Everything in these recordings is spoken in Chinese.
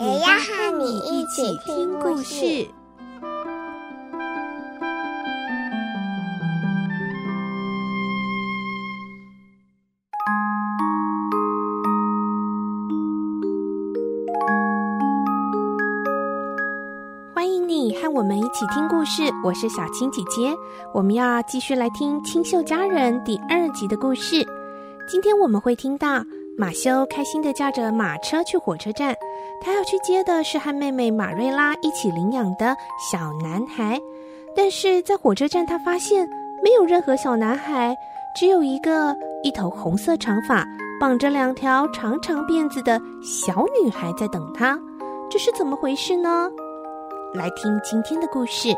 也要和你一起听故事。欢迎你和我们一起听故事，我是小青姐姐。我们要继续来听《清秀佳人》第二集的故事。今天我们会听到。马修开心的驾着马车去火车站，他要去接的是和妹妹马瑞拉一起领养的小男孩。但是在火车站，他发现没有任何小男孩，只有一个一头红色长发、绑着两条长长辫子的小女孩在等他。这是怎么回事呢？来听今天的故事。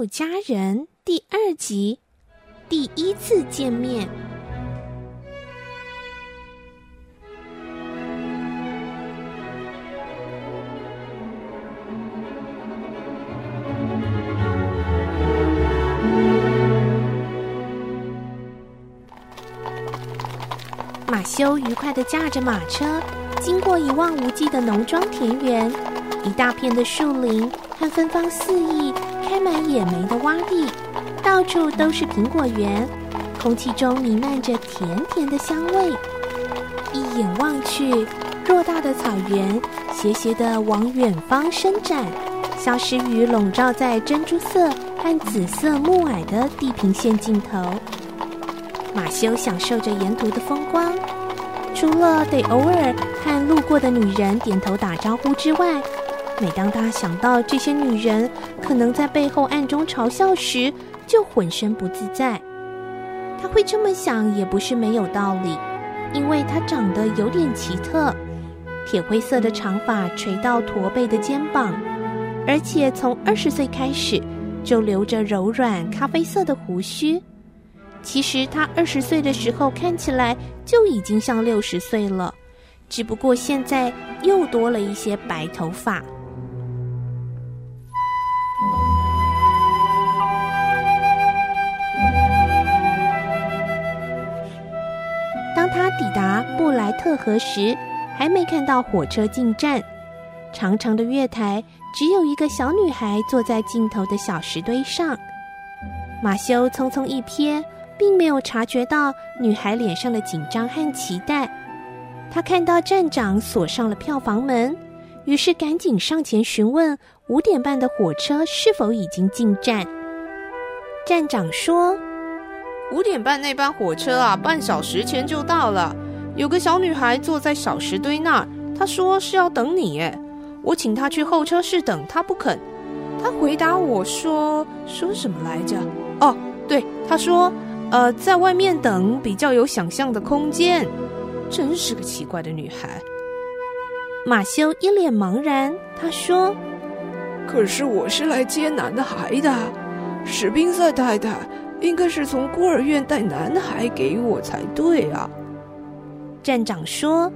清秀佳人第二集，第一次见面。马修愉快的驾着马车，经过一望无际的农庄田园，一大片的树林和芬芳四溢。开满野莓的洼地，到处都是苹果园，空气中弥漫着甜甜的香味。一眼望去，偌大的草原斜斜的往远方伸展，消失于笼罩在珍珠色和紫色暮霭的地平线尽头。马修享受着沿途的风光，除了得偶尔和路过的女人点头打招呼之外，每当他想到这些女人可能在背后暗中嘲笑时，就浑身不自在。他会这么想也不是没有道理，因为他长得有点奇特，铁灰色的长发垂到驼背的肩膀，而且从二十岁开始就留着柔软咖啡色的胡须。其实他二十岁的时候看起来就已经像六十岁了，只不过现在又多了一些白头发。抵达布莱特河时，还没看到火车进站。长长的月台只有一个小女孩坐在尽头的小石堆上。马修匆匆一瞥，并没有察觉到女孩脸上的紧张和期待。他看到站长锁上了票房门，于是赶紧上前询问五点半的火车是否已经进站。站长说。五点半那班火车啊，半小时前就到了。有个小女孩坐在小石堆那儿，她说是要等你。哎，我请她去候车室等，她不肯。她回答我说：“说什么来着？哦，对，她说，呃，在外面等比较有想象的空间。真是个奇怪的女孩。”马修一脸茫然，他说：“可是我是来接男孩的，史宾塞太太。”应该是从孤儿院带男孩给我才对啊。站长说：“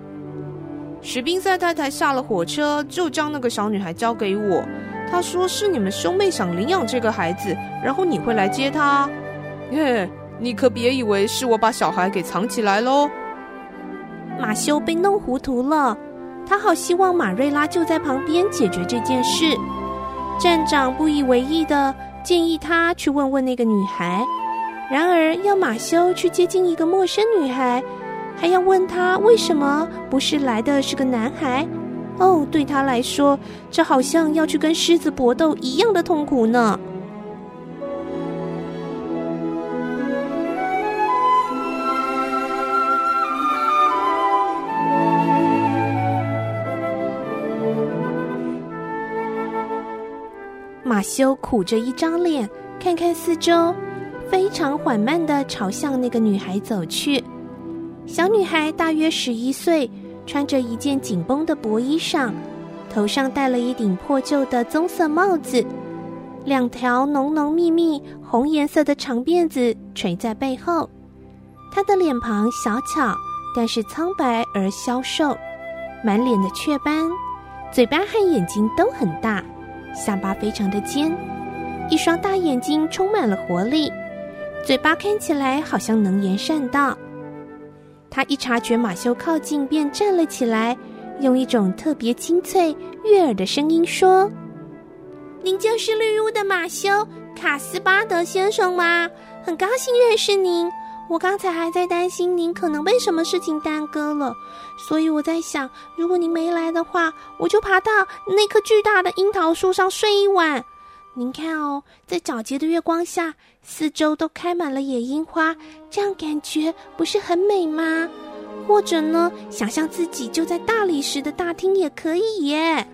史宾塞太太下了火车就将那个小女孩交给我。她说是你们兄妹想领养这个孩子，然后你会来接她。耶，你可别以为是我把小孩给藏起来喽。”马修被弄糊涂了，他好希望马瑞拉就在旁边解决这件事。站长不以为意的。建议他去问问那个女孩，然而要马修去接近一个陌生女孩，还要问他为什么不是来的是个男孩。哦，对他来说，这好像要去跟狮子搏斗一样的痛苦呢。马修苦着一张脸，看看四周，非常缓慢地朝向那个女孩走去。小女孩大约十一岁，穿着一件紧绷的薄衣裳，头上戴了一顶破旧的棕色帽子，两条浓浓密密红颜色的长辫子垂在背后。她的脸庞小巧，但是苍白而消瘦，满脸的雀斑，嘴巴和眼睛都很大，下巴非常的尖，一双大眼睛充满了活力，嘴巴看起来好像能言善道。他一察觉马修靠近，便站了起来，用一种特别清脆、悦耳的声音说：“您就是绿屋的马修卡斯巴德先生吗？很高兴认识您。我刚才还在担心您可能被什么事情耽搁了，所以我在想，如果您没来的话，我就爬到那棵巨大的樱桃树上睡一晚。您看哦，在皎洁的月光下。”四周都开满了野樱花，这样感觉不是很美吗？或者呢，想象自己就在大理石的大厅也可以耶。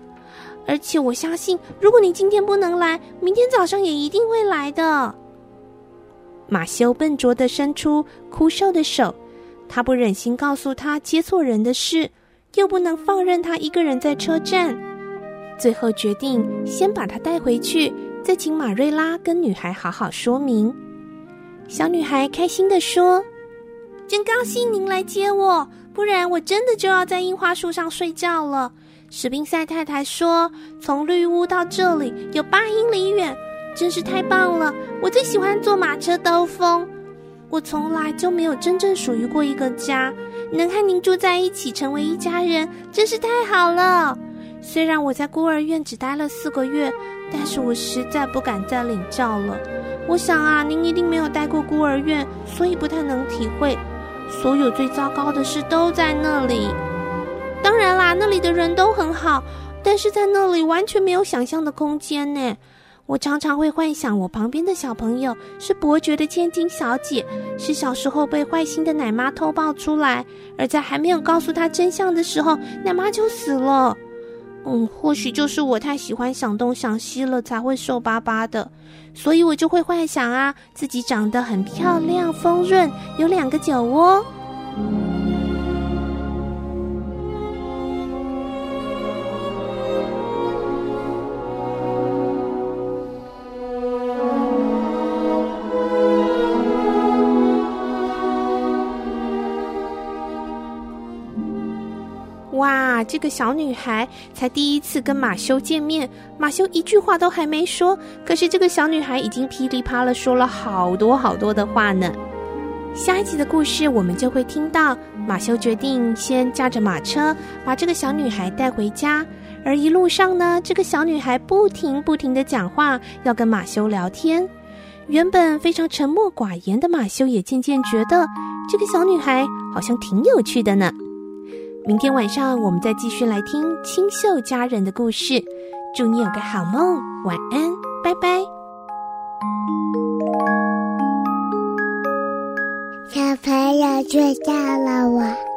而且我相信，如果你今天不能来，明天早上也一定会来的。马修笨拙地伸出枯瘦的手，他不忍心告诉他接错人的事，又不能放任他一个人在车站，最后决定先把他带回去。再请马瑞拉跟女孩好好说明。小女孩开心地说：“真高兴您来接我，不然我真的就要在樱花树上睡觉了。”史宾塞太太说：“从绿屋到这里有八英里远，真是太棒了！我最喜欢坐马车兜风。我从来就没有真正属于过一个家，能和您住在一起，成为一家人，真是太好了。虽然我在孤儿院只待了四个月。”但是我实在不敢再领教了。我想啊，您一定没有待过孤儿院，所以不太能体会。所有最糟糕的事都在那里。当然啦，那里的人都很好，但是在那里完全没有想象的空间呢。我常常会幻想，我旁边的小朋友是伯爵的千金小姐，是小时候被坏心的奶妈偷抱出来，而在还没有告诉她真相的时候，奶妈就死了。嗯，或许就是我太喜欢想东想西了，才会瘦巴巴的，所以我就会幻想啊，自己长得很漂亮、丰润，有两个酒窝。这个小女孩才第一次跟马修见面，马修一句话都还没说，可是这个小女孩已经噼里啪啦说了好多好多的话呢。下一集的故事，我们就会听到马修决定先驾着马车把这个小女孩带回家，而一路上呢，这个小女孩不停不停的讲话，要跟马修聊天。原本非常沉默寡言的马修也渐渐觉得这个小女孩好像挺有趣的呢。明天晚上我们再继续来听清秀佳人的故事，祝你有个好梦，晚安，拜拜。小朋友睡觉了，晚安。